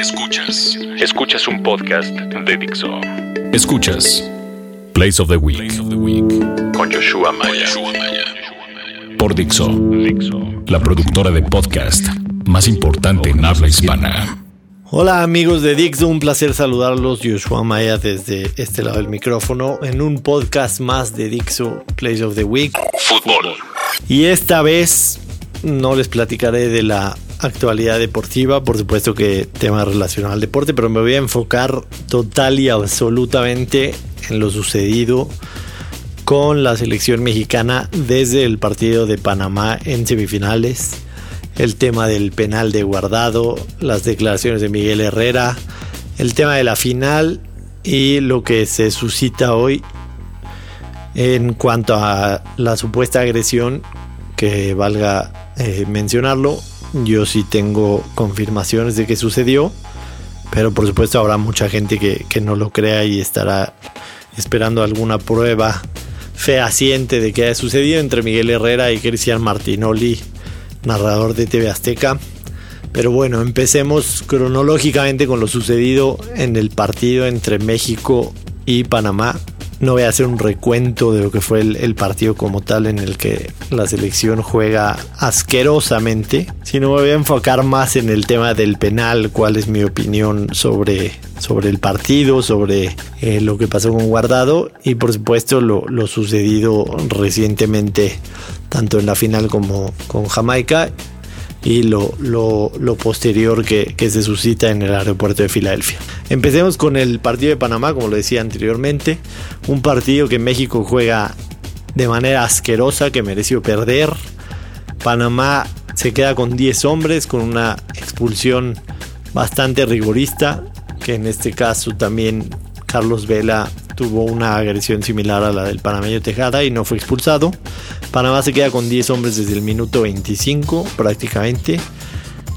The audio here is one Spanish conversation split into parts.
Escuchas. Escuchas un podcast de Dixo. Escuchas Place of the Week. Con Joshua Maya. Por Dixo. La productora de podcast más importante en habla hispana. Hola amigos de Dixo, un placer saludarlos. Joshua Maya desde este lado del micrófono en un podcast más de Dixo Place of the Week. Fútbol. Y esta vez no les platicaré de la actualidad deportiva, por supuesto que tema relacionado al deporte, pero me voy a enfocar total y absolutamente en lo sucedido con la selección mexicana desde el partido de Panamá en semifinales, el tema del penal de guardado, las declaraciones de Miguel Herrera, el tema de la final y lo que se suscita hoy en cuanto a la supuesta agresión, que valga eh, mencionarlo, yo sí tengo confirmaciones de que sucedió, pero por supuesto habrá mucha gente que, no lo crea y estará esperando alguna prueba fehaciente de que haya sucedido entre Miguel Herrera y Cristian Martinoli, narrador de TV Azteca. Pero bueno, empecemos cronológicamente con lo sucedido en el partido entre México y Panamá. No voy a hacer un recuento de lo que fue el, partido como tal en el que la selección juega asquerosamente, sino me voy a enfocar más en el tema del penal, cuál es mi opinión sobre, sobre el partido, sobre eh, lo que pasó con Guardado y por supuesto lo, lo sucedido recientemente tanto en la final como con Jamaica y lo, lo, posterior que, se suscita en el aeropuerto de Filadelfia. Empecemos con el partido de Panamá, como lo decía anteriormente, un partido que México juega de manera asquerosa, que mereció perder. Panamá se queda con 10 hombres, con una expulsión bastante rigorista, que en este caso también Carlos Vela tuvo una agresión similar a la del panameño Tejada y no fue expulsado. Panamá se queda con 10 hombres desde el minuto 25 prácticamente.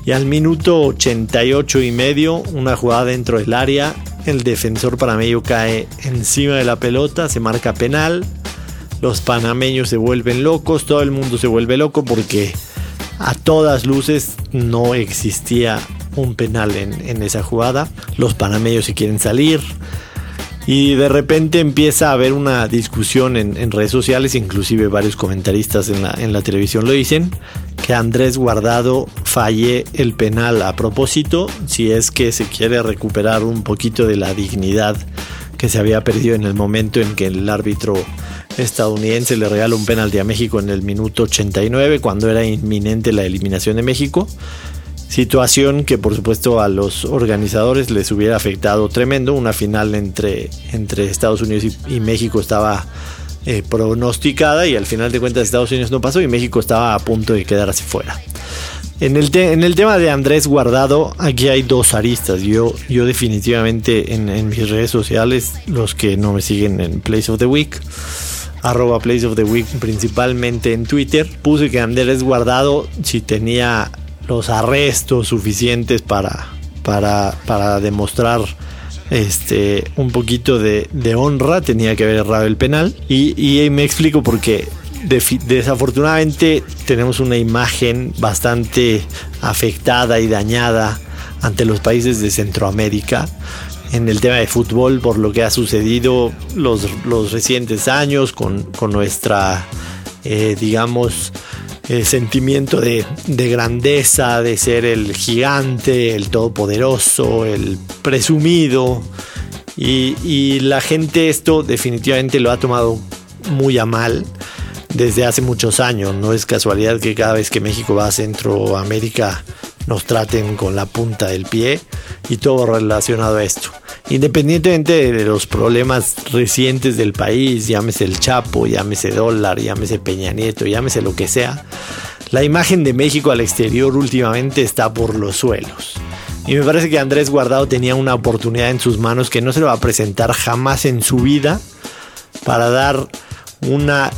Y al minuto 88 y medio, una jugada dentro del área, el defensor panameño cae encima de la pelota, se marca penal. Los panameños se vuelven locos, todo el mundo se vuelve loco porque a todas luces no existía un penal en, en esa jugada. Los panameños se quieren salir, y de repente empieza a haber una discusión en, redes sociales, inclusive varios comentaristas en la, en la televisión lo dicen, que Andrés Guardado falle el penal a propósito, si es que se quiere recuperar un poquito de la dignidad que se había perdido en el momento en que el árbitro estadounidense le regala un penalti a México en el minuto 89, cuando era inminente la eliminación de México. Situación que por supuesto a los organizadores les hubiera afectado tremendo. Una final entre, entre Estados Unidos y, México estaba eh, pronosticada y al final de cuentas Estados Unidos no pasó y México estaba a punto de quedarse fuera. En el, en el tema de Andrés Guardado, aquí hay dos aristas. Yo, yo definitivamente en, en, mis redes sociales, los que no me siguen en Place of the Week, arroba Place of the Week, principalmente en Twitter, puse que Andrés Guardado, si tenía los arrestos suficientes para, para, para demostrar este, un poquito de, honra, tenía que haber errado el penal. Y, me explico porque desafortunadamente tenemos una imagen bastante afectada y dañada ante los países de Centroamérica en el tema de fútbol por lo que ha sucedido los, los recientes años con, nuestra, eh, digamos, el sentimiento de, grandeza, de ser el gigante, el todopoderoso, el presumido. Y, la gente esto definitivamente lo ha tomado muy a mal desde hace muchos años. No es casualidad que cada vez que México va a Centroamérica nos traten con la punta del pie y todo relacionado a esto. Independientemente de los problemas recientes del país, llámese el Chapo, llámese dólar, llámese Peña Nieto, llámese lo que sea, la imagen de México al exterior últimamente está por los suelos. Y me parece que Andrés Guardado tenía una oportunidad en sus manos que no se le va a presentar jamás en su vida para dar una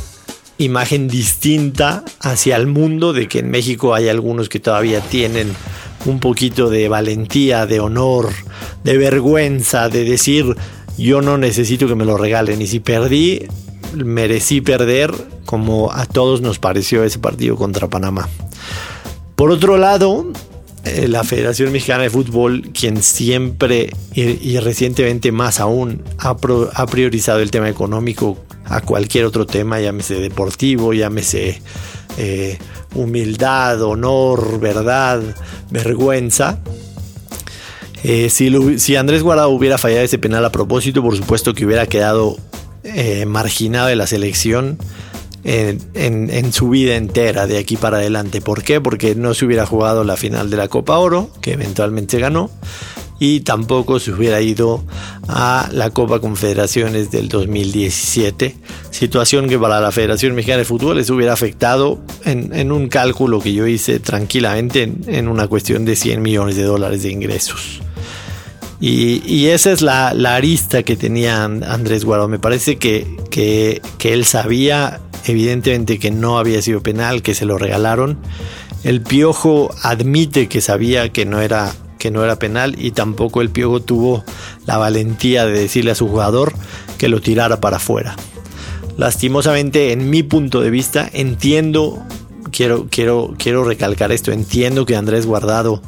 imagen distinta hacia el mundo de que en México hay algunos que todavía tienen un poquito de valentía, de honor, de vergüenza, de decir yo no necesito que me lo regalen y si perdí, merecí perder como a todos nos pareció ese partido contra Panamá. Por otro lado, eh, la Federación Mexicana de Fútbol quien siempre y, recientemente más aún ha, priorizado el tema económico a cualquier otro tema, llámese deportivo, llámese eh, humildad, honor, verdad, vergüenza. Eh, si, Andrés Guardado hubiera fallado ese penal a propósito, por supuesto que hubiera quedado marginado de la selección en, su vida entera de aquí para adelante. ¿Por qué? Porque no se hubiera jugado la final de la Copa Oro, que eventualmente ganó, y tampoco se hubiera ido a la Copa Confederaciones del 2017, situación que para la Federación Mexicana de Fútbol les hubiera afectado en, un cálculo que yo hice tranquilamente en, una cuestión de 100 millones de dólares de ingresos. Y, esa es la, arista que tenía Andrés Guardo. Me parece que, que, que él sabía evidentemente que no había sido penal, que se lo regalaron. El Piojo admite que sabía que no era no era penal y tampoco el Piojo tuvo la valentía de decirle a su jugador que lo tirara para afuera. Lastimosamente, en mi punto de vista, entiendo, quiero, quiero, quiero recalcar esto, entiendo que Andrés Guardado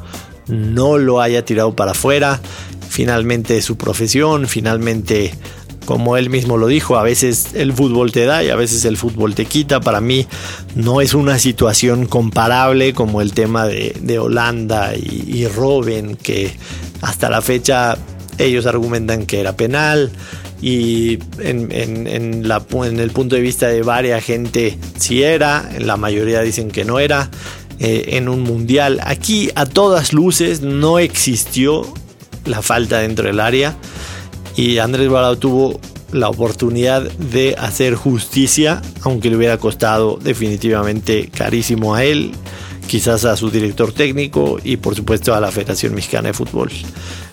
no lo haya tirado para afuera. Finalmente su profesión, finalmente como él mismo lo dijo, a veces el fútbol te da y a veces el fútbol te quita. Para mí no es una situación comparable como el tema de, Holanda y, y Robben, que hasta la fecha ellos argumentan que era penal y en, el punto de vista de varias gente sí era, la mayoría dicen que no era. Eh, en un mundial. Aquí a todas luces no existió la falta dentro del área y Andrés Guardado tuvo la oportunidad de hacer justicia, aunque le hubiera costado definitivamente carísimo a él, quizás a su director técnico y por supuesto a la Federación Mexicana de Fútbol.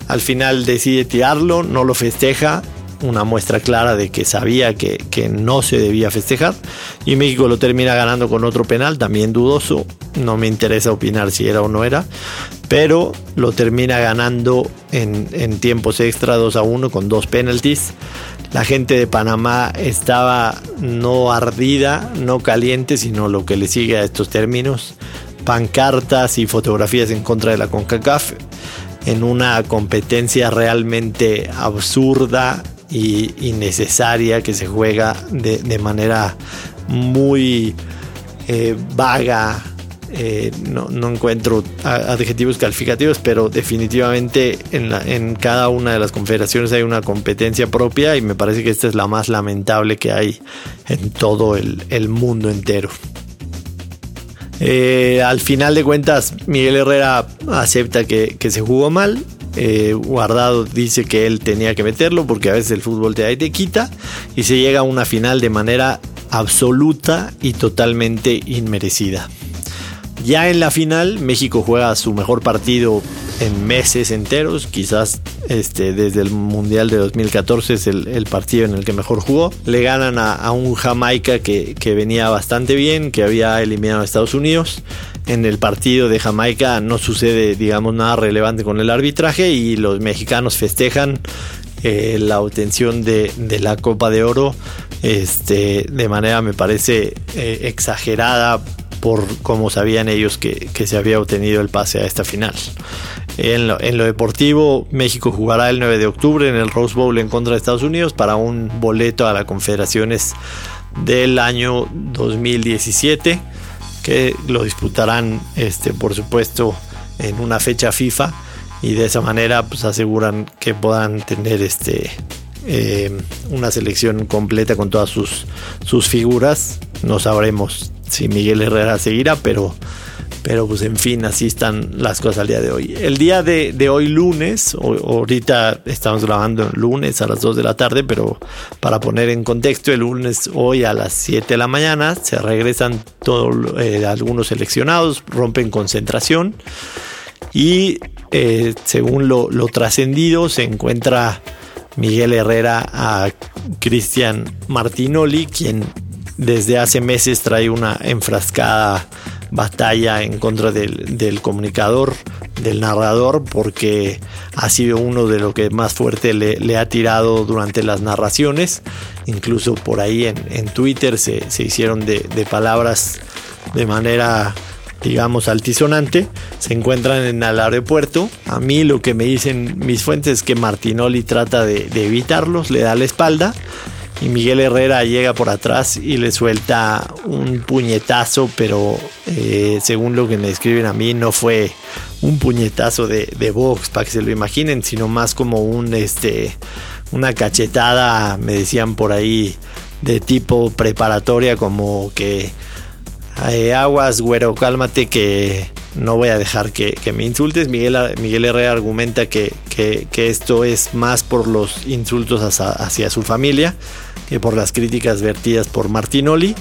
Al final decide tirarlo, no lo festeja, una muestra clara de que sabía que, que, no se debía festejar. Y México lo termina ganando con otro penal, también dudoso, no me interesa opinar si era o no era, pero lo termina ganando en, tiempos extra 2 a 1 con dos penalties. La gente de Panamá estaba no ardida, no caliente, sino lo que le sigue a estos términos, pancartas y fotografías en contra de la CONCACAF en una competencia realmente absurda y innecesaria que se juega de, manera muy eh, vaga, eh, no, encuentro adjetivos calificativos, pero definitivamente en, cada una de las confederaciones hay una competencia propia y me parece que esta es la más lamentable que hay en todo el, mundo entero. Eh, al final de cuentas, Miguel Herrera acepta que, se jugó mal. Eh, Guardado dice que él tenía que meterlo porque a veces el fútbol te da y te quita. Y se llega a una final de manera absoluta y totalmente inmerecida. Ya en la final, México juega su mejor partido en meses enteros, quizás este, desde el Mundial de 2014 es el, partido en el que mejor jugó. Le ganan a, un Jamaica que, venía bastante bien, que había eliminado a Estados Unidos. En el partido de Jamaica no sucede, digamos, nada relevante con el arbitraje y los mexicanos festejan eh, la obtención de, la Copa de Oro este, de manera, me parece, eh, exagerada por cómo sabían ellos que, se había obtenido el pase a esta final. En lo, deportivo, México jugará el 9 de octubre en el Rose Bowl en contra de Estados Unidos para un boleto a las confederaciones del año 2017 que lo disputarán este por supuesto en una fecha FIFA y de esa manera pues aseguran que puedan tener este eh, una selección completa con todas sus, sus figuras no sabremos si Miguel Herrera seguirá, pero, pero pues en fin, así están las cosas al día de hoy. El día de, hoy lunes, ahorita estamos grabando lunes a las 2 de la tarde, pero para poner en contexto, el lunes hoy a las 7 de la mañana se regresan todos eh, algunos seleccionados, rompen concentración y eh, según lo, lo trascendido se encuentra Miguel Herrera a Cristian Martinoli, quien desde hace meses trae una enfrascada batalla en contra del, comunicador, del narrador, porque ha sido uno de los que más fuerte le, ha tirado durante las narraciones. Incluso por ahí en, Twitter se, hicieron de, palabras de manera digamos, altisonante, se encuentran en el aeropuerto. A mí lo que me dicen mis fuentes es que Martinoli trata de, evitarlos, le da la espalda y Miguel Herrera llega por atrás y le suelta un puñetazo, pero eh, según lo que me describen a mí no fue un puñetazo de, box para que se lo imaginen, sino más como un este una cachetada, me decían por ahí de tipo preparatoria como que aguas, güero, cálmate que no voy a dejar que, me insultes. Miguel, Miguel Herrera argumenta que, esto es más por los insultos hacia, su familia que por las críticas vertidas por Martinoli.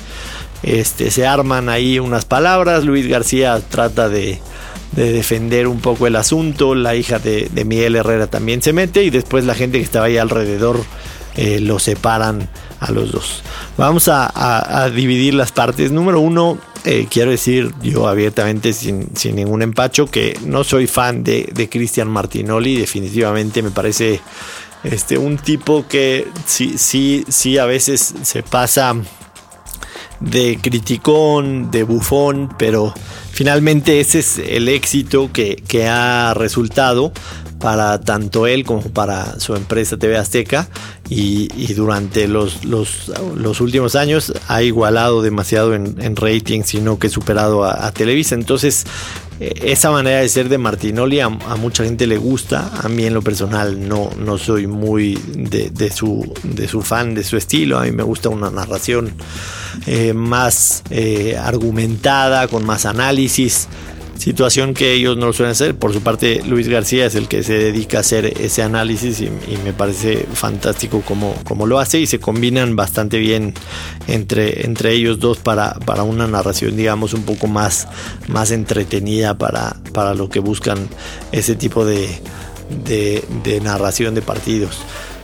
Este, se arman ahí unas palabras, Luis García trata de, defender un poco el asunto, la hija de, Miguel Herrera también se mete y después la gente que estaba ahí alrededor eh, lo separan a los dos. Vamos a, dividir las partes. Número uno, eh, quiero decir yo abiertamente, sin, ningún empacho, que no soy fan de, de Cristian Martinoli. Definitivamente me parece este, un tipo que sí, sí, sí a veces se pasa de criticón, de bufón, pero finalmente ese es el éxito que, que ha resultado para tanto él como para su empresa TV Azteca y, durante los, los, últimos años ha igualado demasiado en, rating, sino que superado a, Televisa. Entonces, esa manera de ser de Martinoli a, mucha gente le gusta. A mí en lo personal no, no soy muy de, su, de su fan, de su estilo. A mí me gusta una narración eh, más eh, argumentada, con más análisis situación que ellos no lo suelen hacer. Por su parte, Luis García es el que se dedica a hacer ese análisis y, me parece fantástico como, lo hace y se combinan bastante bien entre, entre ellos dos para, para una narración, digamos, un poco más, más entretenida para, para lo que buscan ese tipo de, de, narración de partidos.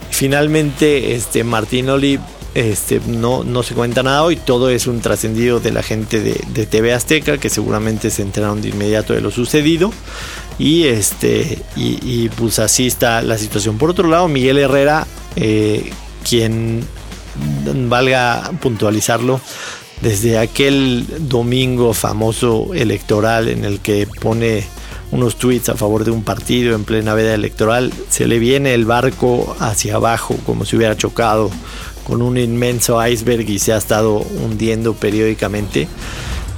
Finalmente, este Martinoli este, no, no se cuenta nada hoy, todo es un trascendido de la gente de, TV Azteca que seguramente se enteraron de inmediato de lo sucedido y este y, pues así está la situación. Por otro lado, Miguel Herrera, eh, quien valga puntualizarlo, desde aquel domingo famoso electoral en el que pone unos tweets a favor de un partido en plena veda electoral, se le viene el barco hacia abajo como si hubiera chocado con un inmenso iceberg y se ha estado hundiendo periódicamente.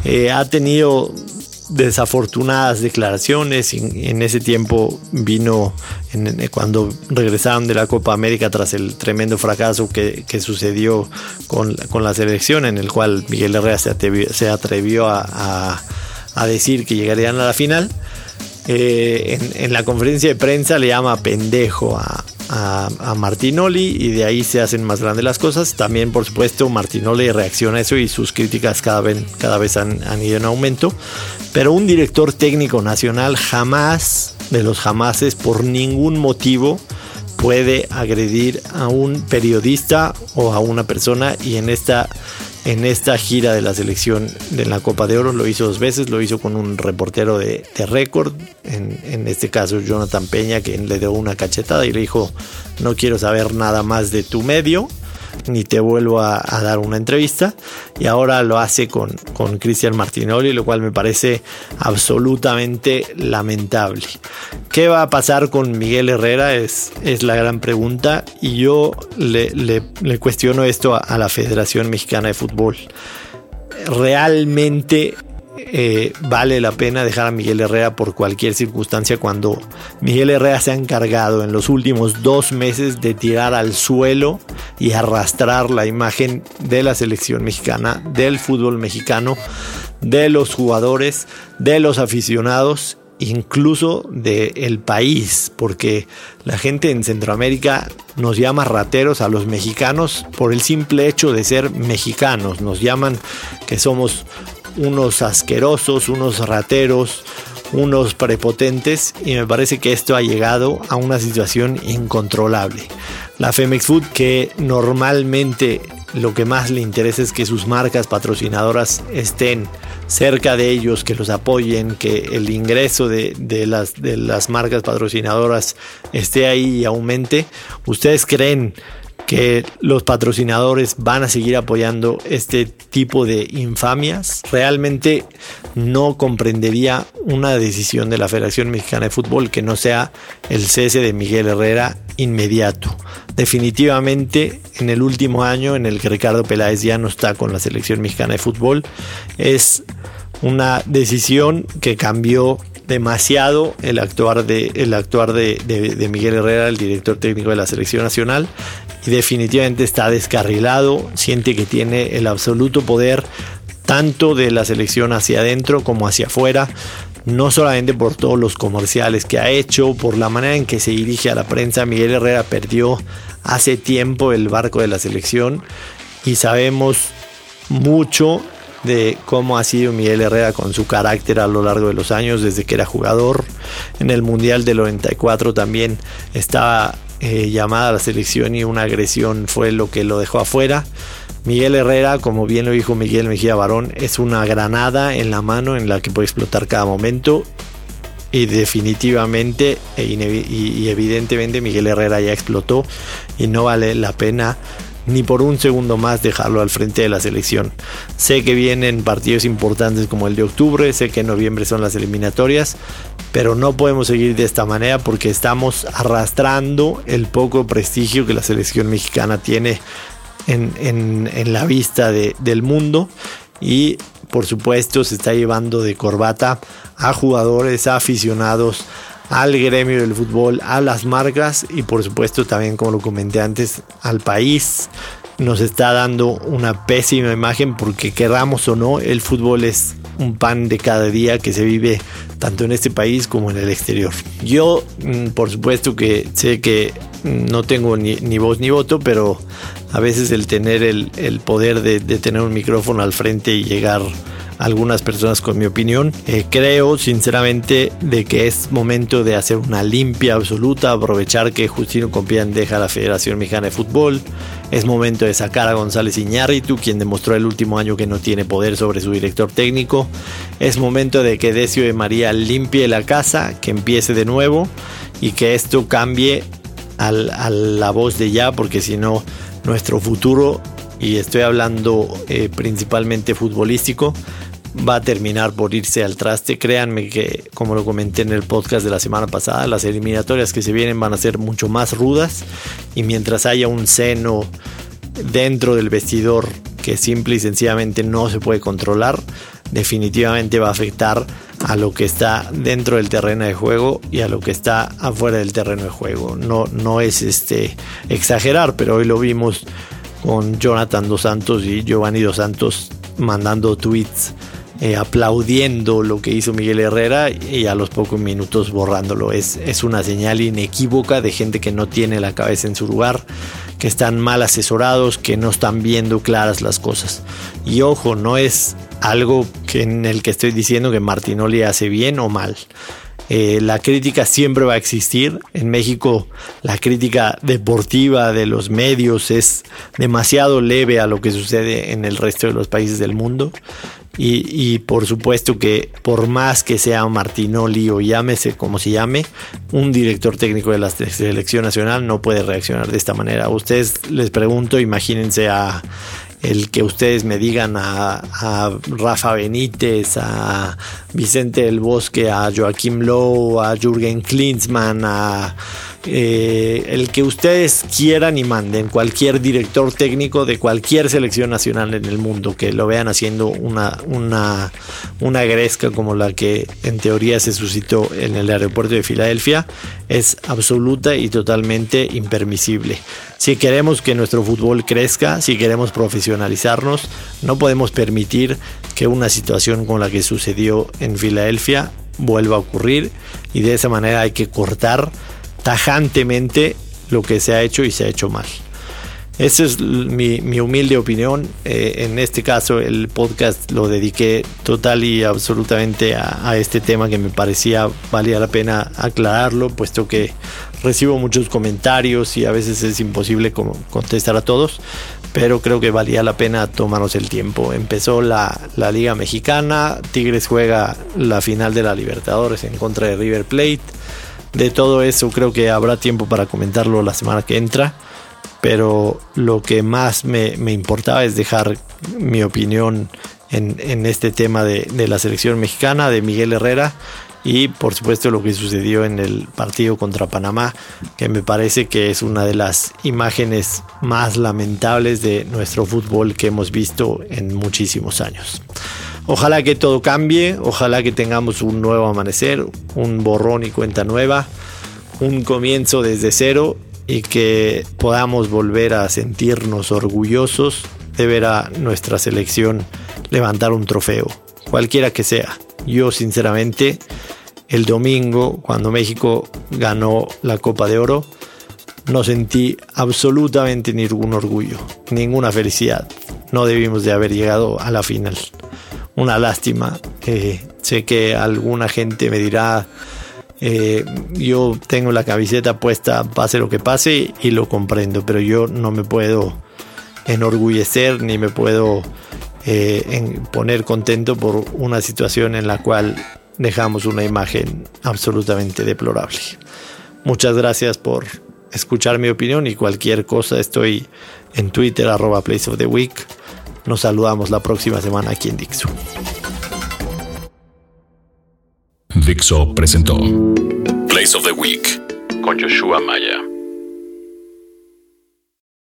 Eh, ha tenido desafortunadas declaraciones. En, ese tiempo vino cuando regresaron de la Copa América tras el tremendo fracaso que, sucedió con, la selección, en el cual Miguel Herrera se atrevió, a, decir que llegarían a la final. Eh, en, la conferencia de prensa le llama pendejo a, a, Martinoli y de ahí se hacen más grandes las cosas. También, por supuesto, Martinoli reacciona a eso y sus críticas cada vez, cada vez han, ido en aumento. Pero un director técnico nacional jamás, de los jamases, por ningún motivo, puede agredir a un periodista o a una persona y en esta en esta gira de la selección de la Copa de Oro. Lo hizo dos veces, lo hizo con un reportero de, récord, en, en, este caso Jonathan Peña, que le dio una cachetada y le dijo, no quiero saber nada más de tu medio ni te vuelvo a, dar una entrevista. Y ahora lo hace con, con Cristian Martinoli, lo cual me parece absolutamente lamentable. ¿Qué va a pasar con Miguel Herrera? Es, es la gran pregunta. Y yo le, cuestiono esto a la Federación Mexicana de Fútbol. ¿Realmente eh, vale la pena dejar a Miguel Herrera por cualquier circunstancia cuando Miguel Herrera se ha encargado en los últimos dos meses de tirar al suelo y arrastrar la imagen de la selección mexicana, del fútbol mexicano, de los jugadores, de los aficionados incluso del país, porque la gente en Centroamérica nos llama rateros a los mexicanos por el simple hecho de ser mexicanos, nos llaman que somos unos asquerosos, unos rateros, unos prepotentes y me parece que esto ha llegado a una situación incontrolable. La Femex Food que normalmente lo que más le interesa es que sus marcas patrocinadoras estén cerca de ellos, que los apoyen, que el ingreso de, las, de las marcas patrocinadoras esté ahí y aumente. ¿Ustedes creen que los patrocinadores van a seguir apoyando este tipo de infamias. Realmente no comprendería una decisión de la Federación Mexicana de Fútbol que no sea el cese de Miguel Herrera inmediato. Definitivamente en el último año en el que Ricardo Peláez ya no está con la selección mexicana de fútbol es una decisión que cambió demasiado el actuar de el actuar de, de, Miguel Herrera, el director técnico de la selección nacional, y definitivamente está descarrilado, siente que tiene el absoluto poder tanto de la selección hacia adentro como hacia afuera, no solamente por todos los comerciales que ha hecho, por la manera en que se dirige a la prensa. Miguel Herrera perdió hace tiempo el barco de la selección y sabemos mucho de cómo ha sido Miguel Herrera con su carácter a lo largo de los años, desde que era jugador. En el Mundial del 94 también estaba eh, llamada a la selección y una agresión fue lo que lo dejó afuera. Miguel Herrera, como bien lo dijo Miguel Mejía Barón, es una granada en la mano en la que puede explotar cada momento. Y definitivamente e y evidentemente Miguel Herrera ya explotó y no vale la pena ni por un segundo más dejarlo al frente de la selección. Sé que vienen partidos importantes como el de octubre, sé que en noviembre son las eliminatorias, pero no podemos seguir de esta manera porque estamos arrastrando el poco prestigio que la selección mexicana tiene en, la vista del mundo y por supuesto se está llevando de corbata a jugadores, a aficionados, al gremio del fútbol, a las marcas y por supuesto también como lo comenté antes al país. Nos está dando una pésima imagen porque queramos o no, el fútbol es un pan de cada día que se vive tanto en este país como en el exterior. Yo, mm, por supuesto que sé que no tengo ni, voz ni voto, pero a veces el tener el, poder de, tener un micrófono al frente y llegar algunas personas con mi opinión, eh, creo sinceramente de que es momento de hacer una limpia absoluta, aprovechar que Justino Compián deja la Federación Mexicana de Fútbol, es momento de sacar a González Iñárritu, quien demostró el último año que no tiene poder sobre su director técnico, es momento de que Decio de María limpie la casa, que empiece de nuevo y que esto cambie a la voz de ya, porque si no, nuestro futuro, y estoy hablando eh, principalmente futbolístico, va a terminar por irse al traste. Créanme que, como lo comenté en el podcast de la semana pasada, las eliminatorias que se vienen van a ser mucho más rudas y mientras haya un seno dentro del vestidor que simple y sencillamente no se puede controlar, definitivamente va a afectar a lo que está dentro del terreno de juego y a lo que está afuera del terreno de juego. No, no es este exagerar, pero hoy lo vimos con Jonathan Dos Santos y Giovanni Dos Santos mandando tweets eh, aplaudiendo lo que hizo Miguel Herrera y a los pocos minutos borrándolo. Es, es una señal inequívoca de gente que no tiene la cabeza en su lugar, que están mal asesorados, que no están viendo claras las cosas. Y ojo, no es algo que en el que estoy diciendo que Martinoli hace bien o mal. Eh, la crítica siempre va a existir. En México la crítica deportiva de los medios es demasiado leve a lo que sucede en el resto de los países del mundo. Y, por supuesto que por más que sea Martinoli o llámese como se llame, un director técnico de la selección nacional no puede reaccionar de esta manera. Ustedes les pregunto, imagínense a el que ustedes me digan a, Rafa Benítez, a Vicente del Bosque, a Joaquim Lowe, a Jürgen Klinsmann, a eh, el que ustedes quieran y manden, cualquier director técnico de cualquier selección nacional en el mundo, que lo vean haciendo una, una, una gresca como la que en teoría se suscitó en el aeropuerto de Filadelfia, es absoluta y totalmente impermisible. Si queremos que nuestro fútbol crezca, si queremos profesionalizarnos, no podemos permitir que una situación como la que sucedió en Filadelfia vuelva a ocurrir y de esa manera hay que cortar tajantemente lo que se ha hecho y se ha hecho mal. Esa es mi, humilde opinión. Eh, en este caso el podcast lo dediqué total y absolutamente a, este tema que me parecía valía la pena aclararlo, puesto que recibo muchos comentarios y a veces es imposible contestar a todos, pero creo que valía la pena tomarnos el tiempo. Empezó la, la Liga Mexicana, Tigres juega la final de la Libertadores en contra de River Plate. De todo eso creo que habrá tiempo para comentarlo la semana que entra. pero lo que más me, importaba es dejar mi opinión en, este tema de, de, la selección mexicana, de Miguel Herrera y por supuesto lo que sucedió en el partido contra Panamá, que me parece que es una de las imágenes más lamentables de nuestro fútbol que hemos visto en muchísimos años. Ojalá que todo cambie, ojalá que tengamos un nuevo amanecer, un borrón y cuenta nueva, un comienzo desde cero y que podamos volver a sentirnos orgullosos de ver a nuestra selección levantar un trofeo, cualquiera que sea. Yo sinceramente el domingo cuando México ganó la Copa de Oro no sentí absolutamente ningún orgullo, ninguna felicidad. No debimos de haber llegado a la final. Una lástima. Eh, sé que alguna gente me dirá, eh, yo tengo la camiseta puesta, pase lo que pase, y lo comprendo, pero yo no me puedo enorgullecer ni me puedo eh, poner contento por una situación en la cual dejamos una imagen absolutamente deplorable. Muchas gracias por escuchar mi opinión y cualquier cosa estoy en Twitter arroba Place of the Week. Nos saludamos la próxima semana aquí en Dixo. Dixo presentó Place of the Week con Joshua Maya.